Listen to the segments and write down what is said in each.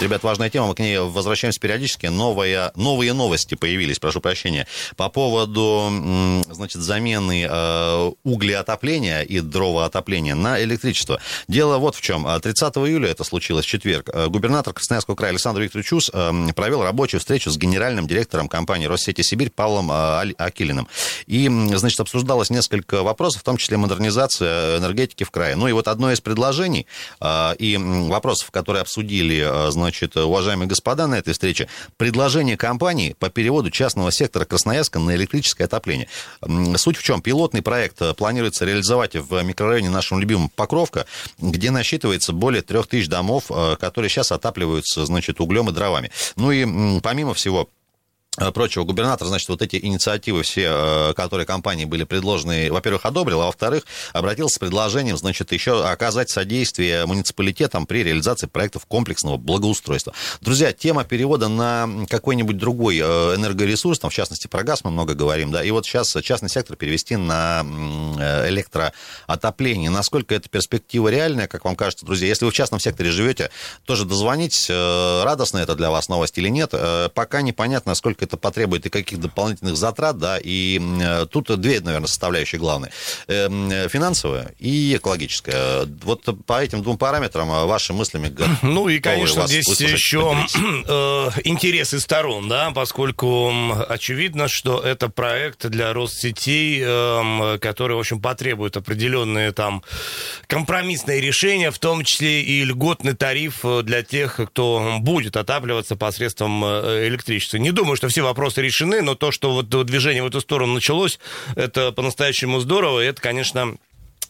Ребят, важная тема, мы к ней возвращаемся периодически. Новая, новые новости появились, прошу прощения, по поводу, значит, замены э, углеотопления и дровоотопления на электричество. Дело вот в чем. 30 июля, это случилось в четверг, э, губернатор Красноярского края Александр Викторович Чус э, провел рабочую встречу с генеральным директором компании «Россети Сибирь» Павлом э, Акилиным. И, значит, обсуждалось несколько вопросов, в том числе модернизация энергетики в крае. Ну и вот одно из предложений э, и вопросов, которые обсудили, э, значит, значит, уважаемые господа, на этой встрече предложение компании по переводу частного сектора Красноярска на электрическое отопление. Суть в чем? Пилотный проект э, планируется реализовать в микрорайоне нашем любимом Покровка, где насчитывается более трех тысяч домов, э, которые сейчас отапливаются, значит, углем и дровами. Ну и помимо всего, Э, прочего, губернатор, значит, вот эти инициативы все, э, которые компании были предложены, во-первых, одобрил, а во-вторых, обратился с предложением, значит, еще оказать содействие муниципалитетам при реализации проектов комплексного благоустройства. Друзья, тема перевода на какой-нибудь другой э, энергоресурс, там, в частности, про газ мы много говорим, да, и вот сейчас частный сектор перевести на электроотопление. Насколько эта перспектива реальная, как вам кажется, друзья? Если вы в частном секторе живете, тоже дозвонитесь, радостно это для вас новость или нет, пока непонятно, насколько это потребует и каких дополнительных затрат, да, и э, тут две, наверное, составляющие главные. Эм, финансовая и экологическая. Вот по этим двум параметрам э, ваши мыслями... Ну и, конечно, здесь еще э, интересы сторон, да, поскольку очевидно, что это проект для Россетей, эм, который, в общем, потребует определенные там компромиссные решения, в том числе и льготный тариф для тех, кто будет отапливаться посредством электричества. Не думаю, что все все вопросы решены, но то, что вот движение в эту сторону началось, это по-настоящему здорово, и это, конечно,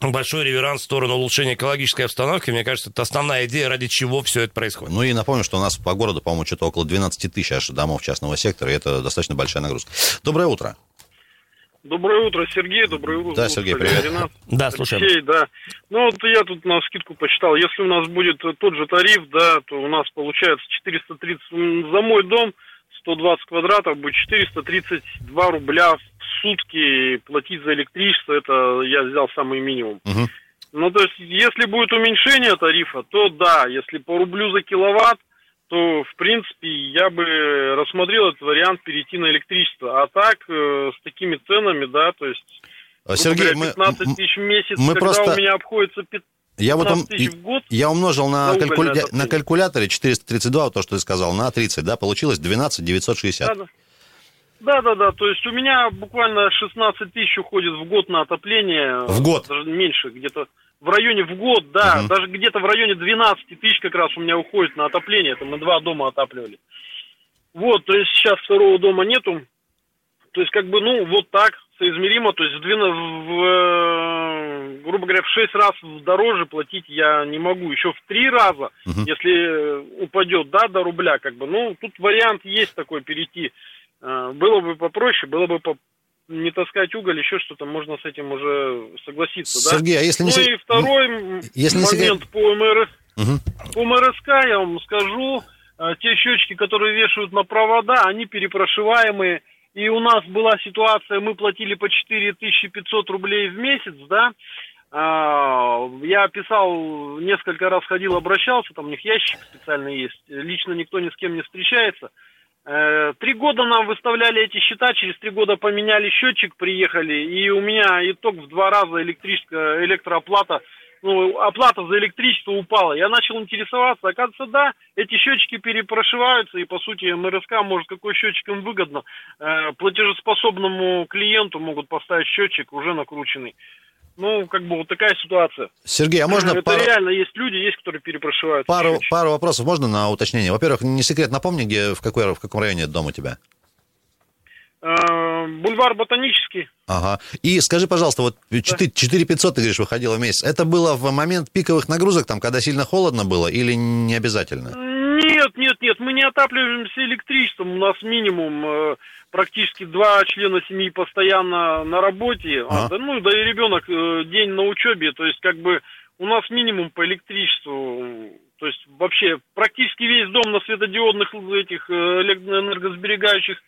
большой реверанс в сторону улучшения экологической обстановки. Мне кажется, это основная идея, ради чего все это происходит. Ну и напомню, что у нас по городу, по-моему, что-то около 12 тысяч аж домов частного сектора, и это достаточно большая нагрузка. Доброе утро. Доброе утро, Сергей. Доброе утро. Да, Сергей, привет. Ренат. Да, слушаем. Алексей, да. Ну, вот я тут на скидку посчитал. Если у нас будет тот же тариф, да, то у нас получается 430 за мой дом – 120 квадратов будет 432 рубля в сутки платить за электричество. Это я взял самый минимум. Угу. Ну, то есть, если будет уменьшение тарифа, то да, если по рублю за киловатт, то, в принципе, я бы рассмотрел этот вариант перейти на электричество. А так, э, с такими ценами, да, то есть... Сергей, говоря, 15 мы, тысяч в месяц, мы когда просто... у меня обходится я вот он, я умножил на, на, калькуля... на калькуляторе 432, вот то, что ты сказал, на 30, да, получилось 12 960. Да, да. Да, да, да. То есть у меня буквально 16 тысяч уходит в год на отопление. В год? Даже меньше, где-то в районе в год, да. Угу. Даже где-то в районе 12 тысяч как раз у меня уходит на отопление. Это мы два дома отапливали. Вот, то есть сейчас второго дома нету. То есть как бы, ну, вот так, соизмеримо. То есть в, в, э, грубо говоря, в 6 раз дороже платить я не могу. Еще в 3 раза, угу. если упадет, да, до рубля, как бы. Ну, тут вариант есть такой перейти. Э, было бы попроще, было бы по не таскать уголь, еще что-то, можно с этим уже согласиться, Сергей, да? а если не... Ну и второй если момент не... по, МР... угу. по МРСК, я вам скажу, э, те счетчики, которые вешают на провода, они перепрошиваемые, и у нас была ситуация, мы платили по 4500 рублей в месяц, да, а, я писал, несколько раз ходил, обращался, там у них ящик специальный есть, лично никто ни с кем не встречается. Э, три года нам выставляли эти счета, через три года поменяли счетчик, приехали, и у меня итог в два раза электрическая электрооплата ну, оплата за электричество упала. Я начал интересоваться. Оказывается, да, эти счетчики перепрошиваются, и, по сути, МРСК может, какой счетчик им выгодно. Э, платежеспособному клиенту могут поставить счетчик уже накрученный. Ну, как бы вот такая ситуация. Сергей, а можно... Это пару... реально есть люди, есть, которые перепрошивают. Пару, пару вопросов можно на уточнение? Во-первых, не секрет, напомни, где, в, какой, в каком районе дом у тебя? Э, бульвар Ботанический. Ага. И скажи, пожалуйста, вот 4, 4 500, ты говоришь, выходило в месяц. Это было в момент пиковых нагрузок, там, когда сильно холодно было, или не обязательно? Нет, нет, нет, мы не отапливаемся электричеством. У нас минимум э, практически два члена семьи постоянно на работе. А. А, да, ну, да и ребенок э, день на учебе. То есть, как бы, у нас минимум по электричеству То есть вообще практически весь дом на светодиодных этих э, энергосберегающих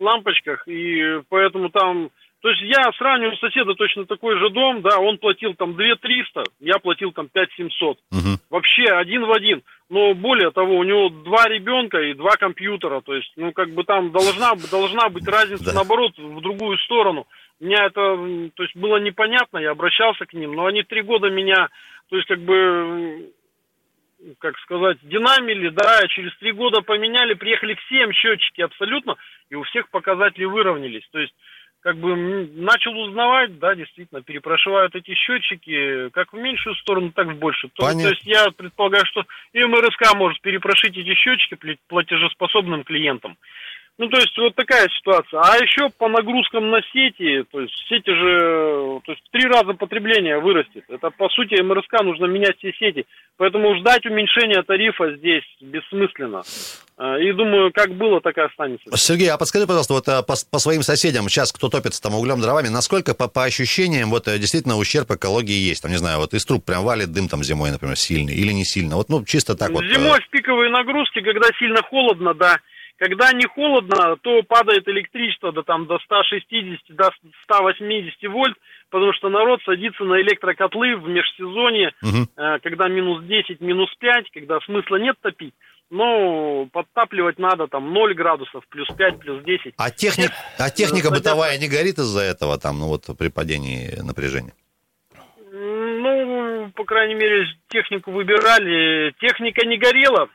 лампочках, и поэтому там... То есть я сравниваю соседа точно такой же дом, да, он платил там 2 300, я платил там 5 700. Угу. Вообще один в один. Но более того, у него два ребенка и два компьютера. То есть, ну, как бы там должна, должна быть разница, да. наоборот, в другую сторону. Меня это, то есть, было непонятно, я обращался к ним, но они три года меня, то есть, как бы, как сказать, динамили, да, через три года поменяли, приехали всем счетчики абсолютно, и у всех показатели выровнялись. То есть, как бы начал узнавать, да, действительно, перепрошивают эти счетчики как в меньшую сторону, так в большую. То, то есть я предполагаю, что и МРСК может перепрошить эти счетчики платежеспособным клиентам. Ну, то есть, вот такая ситуация. А еще по нагрузкам на сети, то есть, сети же, то есть, в три раза потребление вырастет. Это, по сути, МРСК нужно менять все сети. Поэтому ждать уменьшения тарифа здесь бессмысленно. А, и думаю, как было, так и останется. Сергей, а подскажи, пожалуйста, вот а, по, по своим соседям, сейчас кто топится там углем, дровами, насколько по, по ощущениям вот э, действительно ущерб экологии есть? Там, не знаю, вот из труб прям валит дым там зимой, например, сильный или не сильно? Вот, ну, чисто так зимой вот. Зимой в пиковые нагрузки, когда сильно холодно, да, когда не холодно, то падает электричество до, там, до 160, до 180 вольт, потому что народ садится на электрокотлы в межсезонье, угу. э, когда минус 10, минус 5, когда смысла нет топить. Но подтапливать надо там 0 градусов, плюс 5, плюс 10. А, техник, а техника бытовая не горит из-за этого, там, ну вот при падении напряжения? Ну, по крайней мере, технику выбирали. Техника не горела,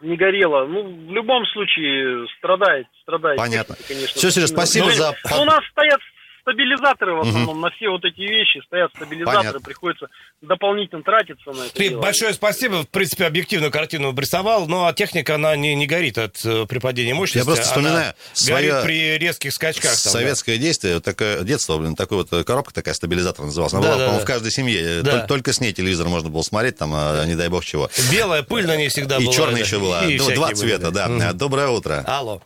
не горело. Ну, в любом случае страдает, страдает. Понятно. Конечно. Все, Сереж, спасибо за... у нас стоят стабилизаторы в основном угу. на все вот эти вещи стоят стабилизаторы, Понятно. приходится дополнительно тратиться на это. Ты дело. большое спасибо, в принципе, объективную картину обрисовал, но а техника, она не, не горит от э, при падении мощности. Я просто вспоминаю свое горит при резких скачках. Там, советское да. действие, такое, детство, блин, такой вот коробка такая, стабилизатор называлась. Она да, была, да, по-моему, да. в каждой семье. Да. Только, только с ней телевизор можно было смотреть, там, а, не дай бог чего. Белая пыль на ней всегда и была. И черная еще была. И ну, два цвета, были, да. да. Доброе утро. Алло.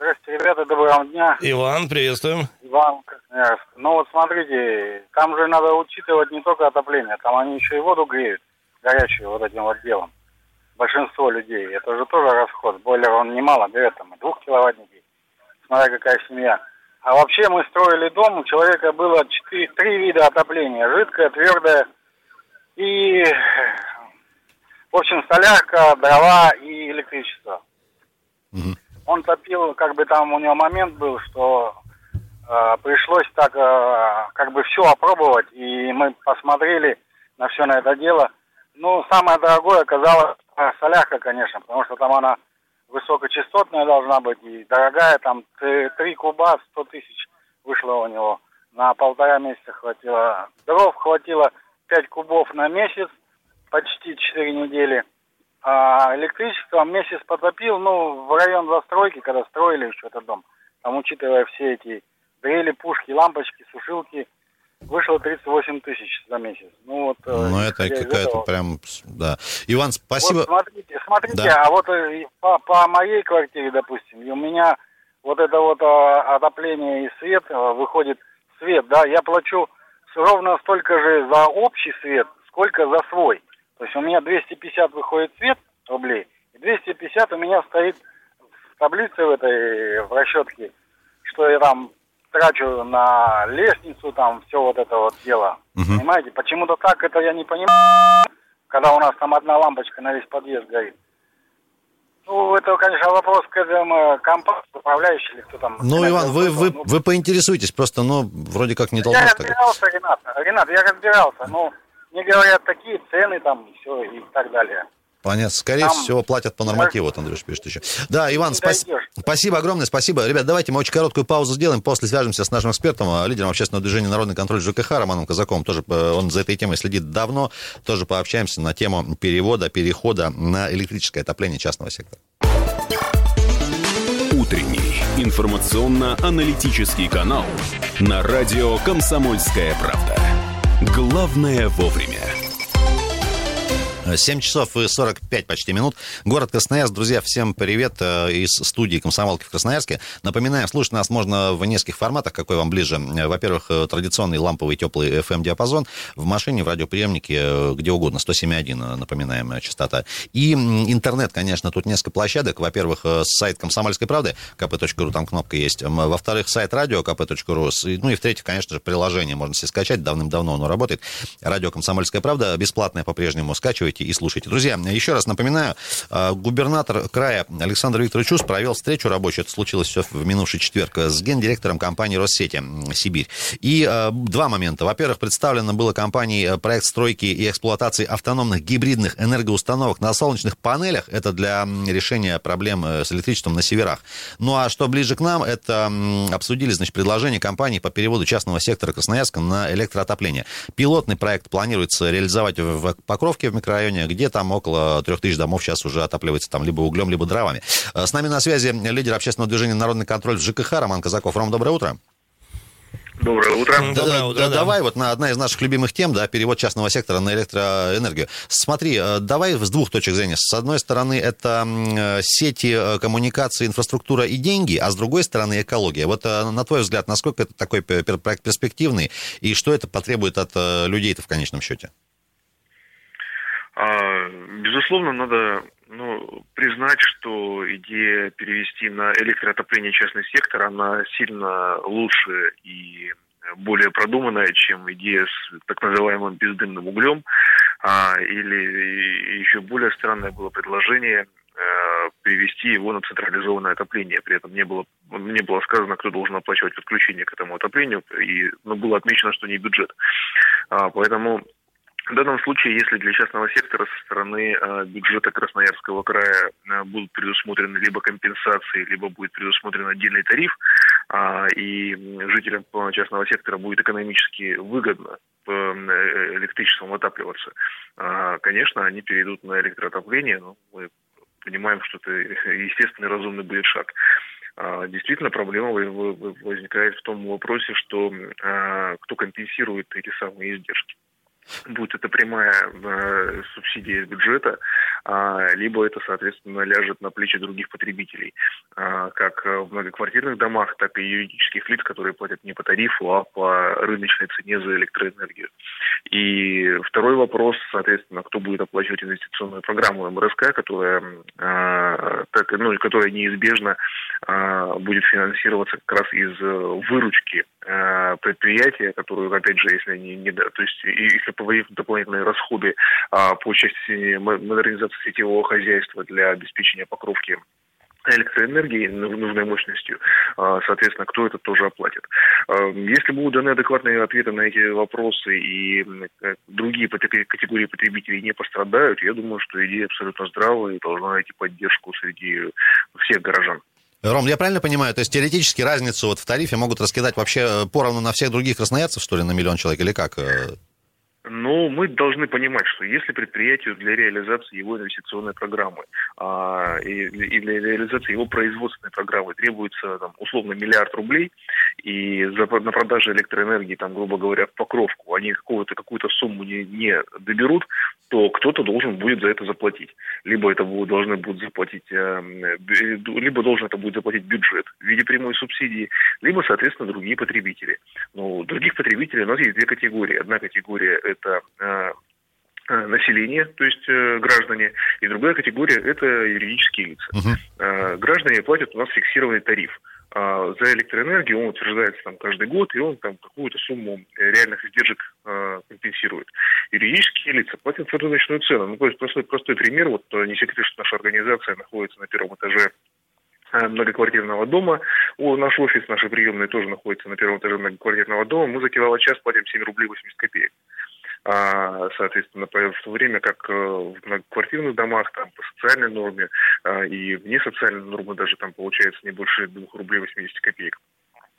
Здравствуйте, ребята, доброго дня. Иван, приветствуем. Иван, Красноярск. Ну вот смотрите, там же надо учитывать не только отопление, там они еще и воду греют, горячую вот этим вот делом. Большинство людей. Это же тоже расход. Бойлер он немало берет, там, двух киловаттники, смотря какая семья. А вообще мы строили дом, у человека было четыре, три вида отопления. Жидкое, твердое и, в общем, солярка, дрова и электричество. Угу он топил, как бы там у него момент был, что э, пришлось так э, как бы все опробовать, и мы посмотрели на все на это дело. Ну, самое дорогое оказалось э, солярка, конечно, потому что там она высокочастотная должна быть и дорогая, там 3 куба 100 тысяч вышло у него. На полтора месяца хватило. Дров хватило 5 кубов на месяц, почти 4 недели. А электричество месяц потопил, ну, в район застройки, когда строили еще этот дом, там, учитывая все эти дрели, пушки, лампочки, сушилки, вышло 38 тысяч за месяц. Ну, вот, э, ну это какая-то этого... прям, да. Иван, спасибо. Вот смотрите, смотрите, да. а вот э, по, по моей квартире, допустим, у меня вот это вот а, отопление и свет, выходит свет, да, я плачу ровно столько же за общий свет, сколько за свой. То есть у меня 250 выходит цвет рублей, и 250 у меня стоит в таблице в этой, в расчетке, что я там трачу на лестницу, там все вот это вот дело. Угу. Понимаете? Почему-то так это я не понимаю, когда у нас там одна лампочка на весь подъезд горит. Ну, это, конечно, вопрос к этому компании, управляющий или кто там. Ну, Иван, вы, вы, ну, вы поинтересуйтесь, просто, ну, вроде как не должно Я разбирался, так. Ренат, Ренат, я разбирался, ну, мне говорят, такие цены там, все, и так далее. Понятно. Скорее там... всего, платят по нормативу, вот Андрюш пишет еще. Да, Иван, спас... спасибо огромное, спасибо. Ребят, давайте мы очень короткую паузу сделаем, после свяжемся с нашим экспертом, а, лидером общественного движения «Народный контроль» ЖКХ Романом Казаком. Тоже э, он за этой темой следит давно. Тоже пообщаемся на тему перевода, перехода на электрическое отопление частного сектора. Утренний информационно-аналитический канал на радио «Комсомольская правда». Главное вовремя. 7 часов и 45 почти минут. Город Красноярск. Друзья, всем привет э, из студии «Комсомолки» в Красноярске. Напоминаем, слушать нас можно в нескольких форматах, какой вам ближе. Во-первых, э, традиционный ламповый теплый FM-диапазон. В машине, в радиоприемнике, э, где угодно. 107.1, напоминаем, частота. И интернет, конечно, тут несколько площадок. Во-первых, сайт «Комсомольской правды» kp.ru, там кнопка есть. Во-вторых, сайт радио kp.ru. Ну и в-третьих, конечно же, приложение можно себе скачать. Давным-давно оно работает. Радио «Комсомольская правда» бесплатное по-прежнему. Скачивайте слушайте и слушайте. Друзья, еще раз напоминаю, э, губернатор края Александр Викторович Чус провел встречу рабочую, это случилось все в минувший четверг, с гендиректором компании «Россети» Сибирь. И э, два момента. Во-первых, представлено было компанией э, проект стройки и эксплуатации автономных гибридных энергоустановок на солнечных панелях. Это для решения проблем с электричеством на северах. Ну а что ближе к нам, это обсудили, значит, предложение компании по переводу частного сектора Красноярска на электроотопление. Пилотный проект планируется реализовать в Покровке в микрорайоне районе, где там около трех тысяч домов сейчас уже отапливается там либо углем, либо дровами. Э, с нами на связи лидер общественного движения «Народный контроль» в ЖКХ Роман Казаков. Ром, доброе утро. Доброе утро. Доброе утро. Да, да. Давай вот на одна из наших любимых тем, да, перевод частного сектора на электроэнергию. Смотри, э, давай с двух точек зрения. С одной стороны, это э, сети коммуникации, инфраструктура и деньги, а с другой стороны, экология. Вот на твой взгляд, насколько это такой проект перспективный, и что это потребует от людей-то в конечном счете? Безусловно, надо ну, признать, что идея перевести на электроотопление частный сектор, она сильно лучше и более продуманная, чем идея с так называемым бездымным углем. А, или еще более странное было предложение э, перевести его на централизованное отопление. При этом не было, не было сказано, кто должен оплачивать подключение к этому отоплению, и ну, было отмечено, что не бюджет. А, поэтому в данном случае, если для частного сектора со стороны э, бюджета Красноярского края э, будут предусмотрены либо компенсации, либо будет предусмотрен отдельный тариф, э, и жителям частного сектора будет экономически выгодно э, электричеством отапливаться, э, конечно, они перейдут на электроотопление, но мы понимаем, что это естественный разумный будет шаг. Действительно, проблема возникает в том вопросе, что кто компенсирует эти самые издержки будет это прямая э, субсидия из бюджета, э, либо это, соответственно, ляжет на плечи других потребителей, э, как в многоквартирных домах, так и юридических лиц, которые платят не по тарифу, а по рыночной цене за электроэнергию. И второй вопрос, соответственно, кто будет оплачивать инвестиционную программу МРСК, которая, э, так, ну, которая неизбежно будет финансироваться как раз из выручки э, предприятия, которую, опять же, если они не, то есть если возникнут дополнительные расходы а, по части модернизации сетевого хозяйства для обеспечения покровки электроэнергии нужной мощностью, а, соответственно, кто это тоже оплатит. А, если будут даны адекватные ответы на эти вопросы и другие категории потребителей не пострадают, я думаю, что идея абсолютно здравая и должна найти поддержку среди всех горожан. Ром, я правильно понимаю, то есть теоретически разницу вот в тарифе могут раскидать вообще э, поровну на всех других красноярцев, что ли, на миллион человек, или как? Э? Но мы должны понимать, что если предприятию для реализации его инвестиционной программы а, и, и для реализации его производственной программы требуется там, условно миллиард рублей, и за, на продаже электроэнергии, там, грубо говоря, в покровку они какую-то какую-то сумму не, не доберут, то кто-то должен будет за это заплатить. Либо это будут, должны будут заплатить, э, либо должен это будет заплатить бюджет в виде прямой субсидии, либо, соответственно, другие потребители. Но других потребителей у нас есть две категории. Одна категория – это э, э, население, то есть э, граждане, и другая категория – это юридические лица. Uh-huh. Э, граждане платят у нас фиксированный тариф. А за электроэнергию он утверждается там каждый год, и он там какую-то сумму реальных издержек э, компенсирует. Юридические лица платят рыночную цену. Ну, то есть простой, простой пример, вот не секрет, что наша организация находится на первом этаже многоквартирного дома. О, наш офис, наши приемные тоже находятся на первом этаже многоквартирного дома. Мы за киловатт-час платим 7 рублей 80 копеек. А, соответственно, в то время как э, в многоквартирных домах там по социальной норме а, и вне социальной нормы даже там получается не больше 2 рублей 80 копеек.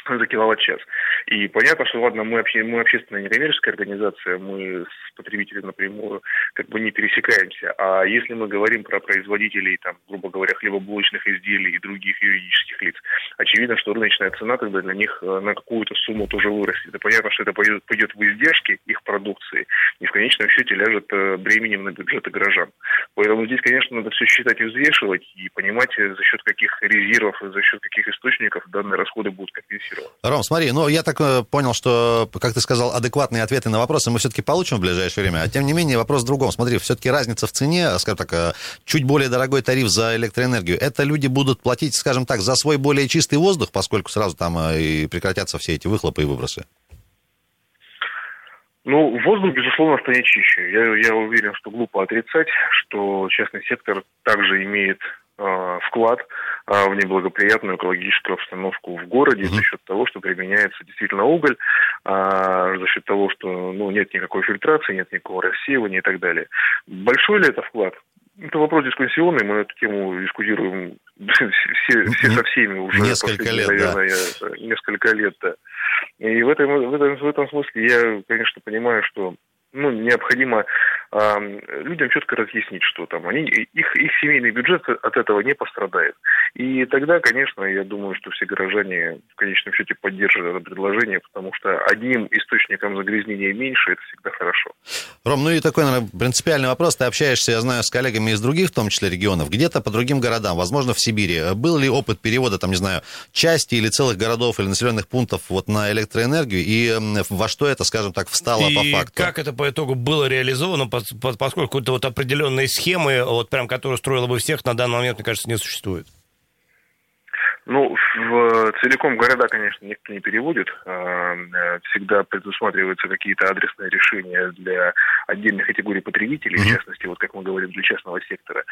За киловатт-час. И понятно, что ладно, мы, обще, мы общественная некоммерческая организация, мы с потребителем напрямую как бы не пересекаемся. А если мы говорим про производителей, там, грубо говоря, хлебобулочных изделий и других юридических лиц, очевидно, что рыночная цена тогда для них э, на какую-то сумму тоже вырастет. И понятно, что это пойдет, пойдет в издержки их продукции и в конечном счете ляжет э, бременем на бюджеты горожан. Поэтому здесь, конечно, надо все считать и взвешивать и понимать, э, за счет каких резервов и за счет каких источников данные расходы будут компенсированы. Ром, смотри, ну я так понял, что, как ты сказал, адекватные ответы на вопросы мы все-таки получим в ближайшее время. А тем не менее, вопрос в другом. Смотри, все-таки разница в цене, скажем так, чуть более дорогой тариф за электроэнергию, это люди будут платить, скажем так, за свой более чистый воздух, поскольку сразу там и прекратятся все эти выхлопы и выбросы? Ну, воздух, безусловно, станет чище. Я, я уверен, что глупо отрицать, что частный сектор также имеет э, вклад э, в неблагоприятную экологическую обстановку в городе mm-hmm. за счет того, что применяется действительно уголь, э, за счет того, что ну, нет никакой фильтрации, нет никакого рассеивания и так далее. Большой ли это вклад? Это вопрос дискуссионный, мы эту тему дискутируем все, все со всеми уже. Несколько лет, наверное, да. Несколько лет, да. И в этом, в, этом, в этом смысле я, конечно, понимаю, что ну, необходимо э, людям четко разъяснить, что там они, их, их семейный бюджет от этого не пострадает. И тогда, конечно, я думаю, что все горожане в конечном счете поддержат это предложение, потому что одним источником загрязнения меньше, это всегда хорошо. Ром, ну и такой, наверное, принципиальный вопрос. Ты общаешься, я знаю, с коллегами из других, в том числе регионов, где-то по другим городам, возможно, в Сибири. Был ли опыт перевода, там, не знаю, части или целых городов или населенных пунктов вот на электроэнергию, и во что это, скажем так, встало и по факту? как это по итогу было реализовано, поскольку какой-то вот определенной схемы, вот прям, которая строила бы всех, на данный момент, мне кажется, не существует. Ну, в целиком города, конечно, никто не переводит. А, всегда предусматриваются какие-то адресные решения для отдельных категорий потребителей, в частности, вот как мы говорим, для частного сектора.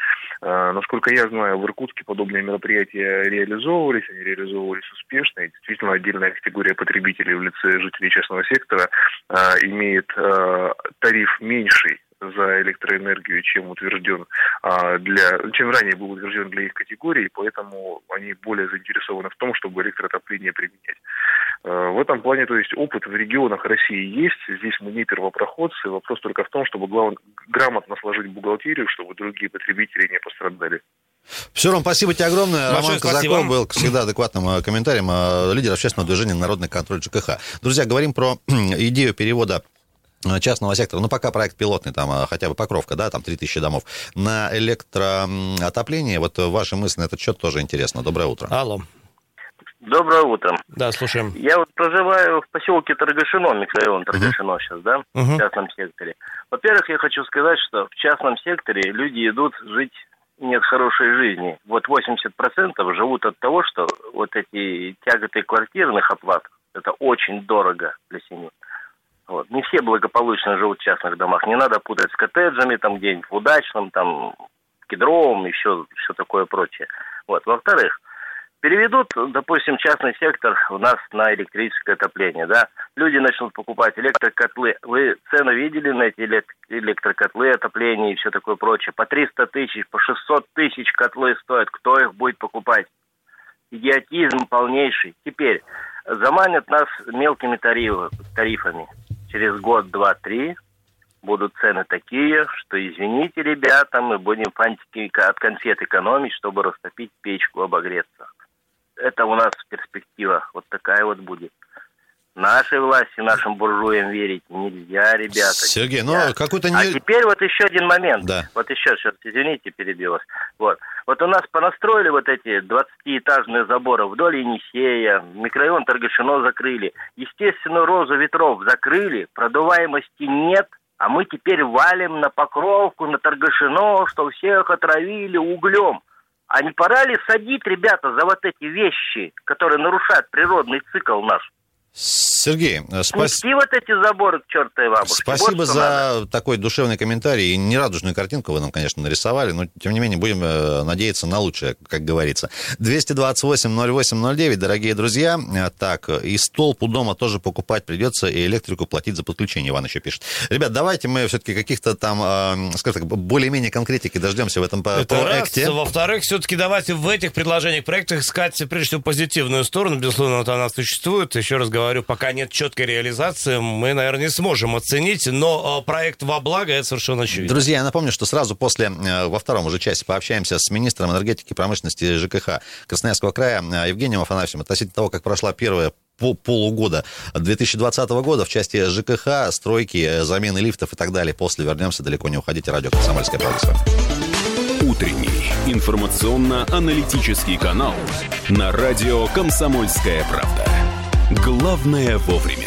А, насколько я знаю, в Иркутске подобные мероприятия реализовывались, они реализовывались успешно, и действительно отдельная категория потребителей в лице жителей частного сектора имеет тариф меньший за электроэнергию, чем утвержден а, для, чем ранее был утвержден для их категории, поэтому они более заинтересованы в том, чтобы электроотопление применять. А, в этом плане, то есть опыт в регионах России есть, здесь мы не первопроходцы, вопрос только в том, чтобы главное, грамотно сложить бухгалтерию, чтобы другие потребители не пострадали. Все, Ром, спасибо тебе огромное. Большое Роман Казаков был всегда адекватным э, комментарием, э, лидер общественного движения «Народный контроль ЖКХ». Друзья, говорим про идею перевода частного сектора, ну, пока проект пилотный, там, э, хотя бы Покровка, да, там 3000 домов, на электроотопление, вот ваши мысли на этот счет тоже интересно. Доброе утро. Алло. Доброе утро. Да, слушаем. Я вот проживаю в поселке Торгашино, микрорайон Торгашино uh-huh. сейчас, да, uh-huh. в частном секторе. Во-первых, я хочу сказать, что в частном секторе люди идут жить нет хорошей жизни. Вот 80% живут от того, что вот эти тяготы квартирных оплат, это очень дорого для семьи. Вот. Не все благополучно живут в частных домах. Не надо путать с коттеджами, там где-нибудь в удачном, там, кедровом, еще все такое прочее. Вот. Во-вторых, переведут, допустим, частный сектор у нас на электрическое отопление, да, люди начнут покупать электрокотлы. Вы цены видели на эти электрокотлы, отопление и все такое прочее? По 300 тысяч, по 600 тысяч котлы стоят. Кто их будет покупать? Идиотизм полнейший. Теперь заманят нас мелкими тарифами через год, два, три будут цены такие, что, извините, ребята, мы будем фантики от конфет экономить, чтобы растопить печку, обогреться. Это у нас перспектива вот такая вот будет нашей власти, нашим буржуям верить нельзя, ребята. Сергей, ну какой-то не... А теперь вот еще один момент. Да. Вот еще, сейчас, извините, перебил вас. Вот. Вот у нас понастроили вот эти 20-этажные заборы вдоль Енисея, микрорайон Торгашино закрыли. Естественную розу ветров закрыли, продуваемости нет, а мы теперь валим на Покровку, на Торгашино, что всех отравили углем. А не пора ли садить, ребята, за вот эти вещи, которые нарушают природный цикл наш? Сергей, э, спасибо. вот эти заборы к чертовой бабушке. Спасибо вот за надо. такой душевный комментарий. И нерадужную картинку вы нам, конечно, нарисовали, но, тем не менее, будем э, надеяться на лучшее, как говорится. 228-08-09, дорогие друзья. Э, так, и столб у дома тоже покупать придется, и электрику платить за подключение, Иван еще пишет. Ребят, давайте мы все-таки каких-то там, скажем так, более-менее конкретики дождемся в этом Это проекте. Раз. Во-вторых, все-таки давайте в этих предложениях, проектах искать, прежде всего, позитивную сторону. Безусловно, вот она существует. Еще раз говорю, говорю, пока нет четкой реализации, мы, наверное, не сможем оценить, но э, проект во благо, это совершенно очевидно. Друзья, я напомню, что сразу после, э, во втором уже части пообщаемся с министром энергетики, промышленности ЖКХ Красноярского края э, Евгением Афанасьевым относительно того, как прошла первая полугода 2020 года в части ЖКХ, стройки, замены лифтов и так далее. После вернемся, далеко не уходите. Радио «Комсомольская правда» Утренний информационно-аналитический канал на радио «Комсомольская правда». Главное вовремя.